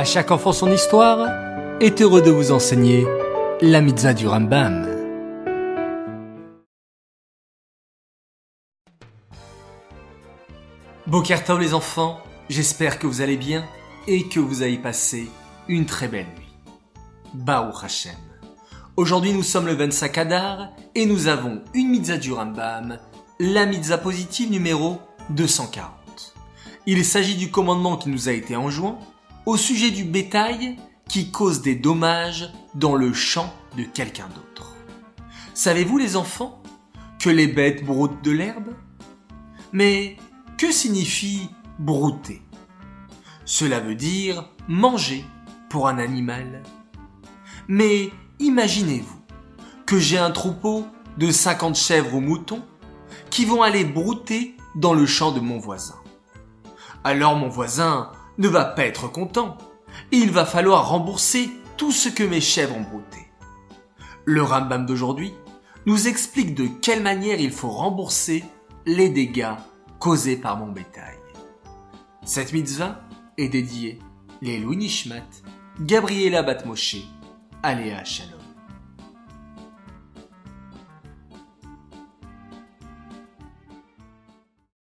À chaque enfant son histoire est heureux de vous enseigner la mitzvah du Rambam. Bokertov les enfants, j'espère que vous allez bien et que vous avez passé une très belle nuit. Baruch Hashem. Aujourd'hui nous sommes le 25 Adar et nous avons une mitzvah du Rambam, la mitzvah positive numéro 240. Il s'agit du commandement qui nous a été enjoint au sujet du bétail qui cause des dommages dans le champ de quelqu'un d'autre. Savez-vous les enfants que les bêtes broutent de l'herbe? Mais que signifie brouter? Cela veut dire manger pour un animal. Mais imaginez-vous que j'ai un troupeau de 50 chèvres ou moutons qui vont aller brouter dans le champ de mon voisin. Alors mon voisin ne va pas être content il va falloir rembourser tout ce que mes chèvres ont brouté. Le Rambam d'aujourd'hui nous explique de quelle manière il faut rembourser les dégâts causés par mon bétail. Cette mitzvah est dédiée les Louis Gabriela Batmoshe, Aléa Shalom.